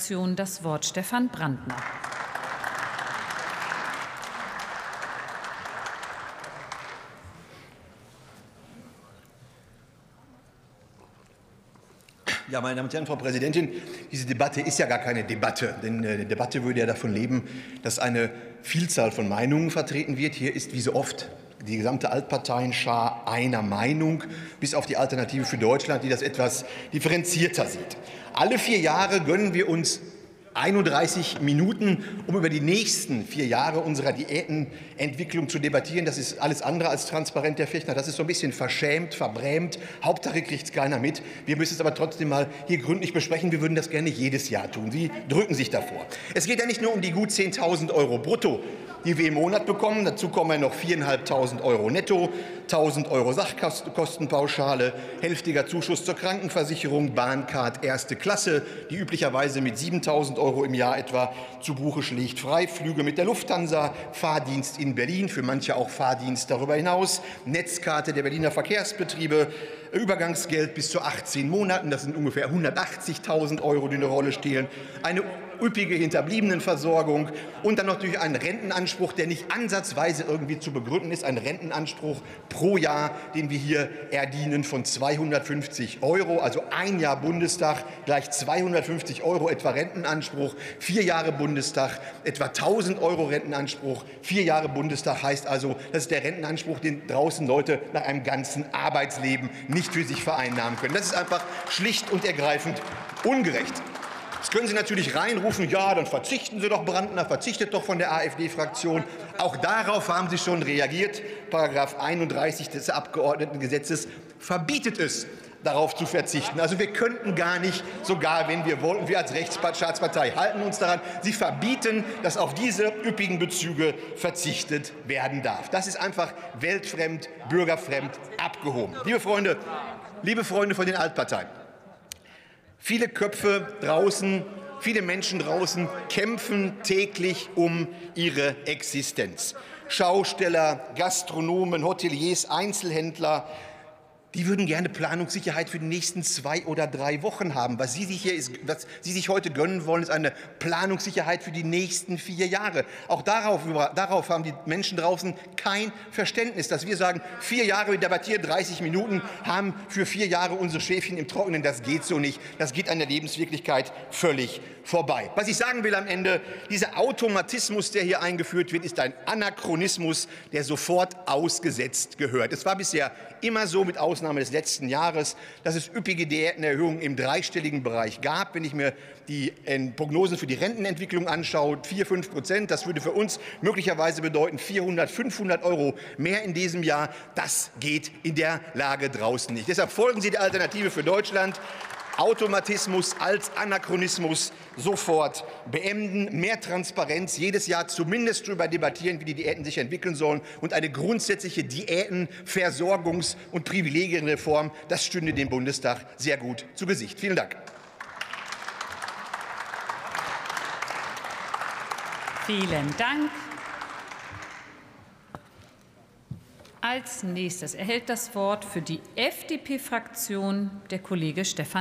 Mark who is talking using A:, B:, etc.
A: FDP-Fraktion das Wort Stefan Brandner.
B: Ja, meine Damen und Herren, Frau Präsidentin, diese Debatte ist ja gar keine Debatte, denn eine Debatte würde ja davon leben, dass eine Vielzahl von Meinungen vertreten wird. Hier ist wie so oft die gesamte Altparteienschar einer Meinung, bis auf die Alternative für Deutschland, die das etwas differenzierter sieht. Alle vier Jahre gönnen wir uns 31 Minuten, um über die nächsten vier Jahre unserer Diätenentwicklung zu debattieren. Das ist alles andere als transparent, Herr Fechner. Das ist so ein bisschen verschämt, verbrämt. Hauptsache kriegt es keiner mit. Wir müssen es aber trotzdem mal hier gründlich besprechen. Wir würden das gerne jedes Jahr tun. Sie drücken sich davor. Es geht ja nicht nur um die gut 10.000 Euro brutto, die wir im Monat bekommen. Dazu kommen noch 4.500 Euro netto, 1.000 Euro Sachkostenpauschale, hälftiger Zuschuss zur Krankenversicherung, Bahncard erste Klasse, die üblicherweise mit 7.000 Euro im Jahr etwa zu Buche schlägt, Freiflüge mit der Lufthansa, Fahrdienst in Berlin, für manche auch Fahrdienst darüber hinaus, Netzkarte der Berliner Verkehrsbetriebe, Übergangsgeld bis zu 18 Monaten, das sind ungefähr 180.000 Euro, die eine Rolle spielen, eine üppige Hinterbliebenenversorgung und dann natürlich einen Rentenanspruch, der nicht ansatzweise irgendwie zu begründen ist, ein Rentenanspruch pro Jahr, den wir hier erdienen von 250 Euro, also ein Jahr Bundestag gleich 250 Euro etwa Rentenanspruch, vier Jahre Bundestag etwa 1000 Euro Rentenanspruch, vier Jahre Bundestag heißt also, das ist der Rentenanspruch, den draußen Leute nach einem ganzen Arbeitsleben nicht für sich vereinnahmen können. Das ist einfach schlicht und ergreifend ungerecht. Jetzt können Sie natürlich reinrufen, ja, dann verzichten Sie doch, Brandner, verzichtet doch von der AfD-Fraktion. Auch darauf haben Sie schon reagiert. Paragraph 31 des Abgeordnetengesetzes verbietet es, darauf zu verzichten. Also wir könnten gar nicht, sogar wenn wir wollten, wir als Rechtsstaatspartei halten uns daran, sie verbieten, dass auf diese üppigen Bezüge verzichtet werden darf. Das ist einfach weltfremd, bürgerfremd, abgehoben. Liebe Freunde, liebe Freunde von den Altparteien, Viele Köpfe draußen, viele Menschen draußen kämpfen täglich um ihre Existenz. Schausteller, Gastronomen, Hoteliers, Einzelhändler, die würden gerne Planungssicherheit für die nächsten zwei oder drei Wochen haben. Was Sie sich, hier ist, was Sie sich heute gönnen wollen, ist eine Planungssicherheit für die nächsten vier Jahre. Auch darauf, darauf haben die Menschen draußen kein Verständnis, dass wir sagen, vier Jahre, wir debattieren 30 Minuten, haben für vier Jahre unsere Schäfchen im Trockenen. Das geht so nicht. Das geht an der Lebenswirklichkeit völlig vorbei. Was ich sagen will am Ende, dieser Automatismus, der hier eingeführt wird, ist ein Anachronismus, der sofort ausgesetzt gehört. Es war bisher immer so mit Ausnahme Ausnahme des letzten Jahres, dass es üppige Diätenerhöhungen im dreistelligen Bereich gab. Wenn ich mir die äh, Prognosen für die Rentenentwicklung anschaue, 4, 5 Prozent, das würde für uns möglicherweise bedeuten 400, 500 Euro mehr in diesem Jahr. Das geht in der Lage draußen nicht. Deshalb folgen Sie der Alternative für Deutschland. Automatismus als Anachronismus sofort beenden, mehr Transparenz, jedes Jahr zumindest darüber debattieren, wie die Diäten sich entwickeln sollen und eine grundsätzliche Diäten-, Versorgungs- und Privilegienreform, das stünde dem Bundestag sehr gut zu Gesicht. Vielen Dank.
A: Vielen Dank. Als nächstes erhält das Wort für die FDP-Fraktion der Kollege Stefan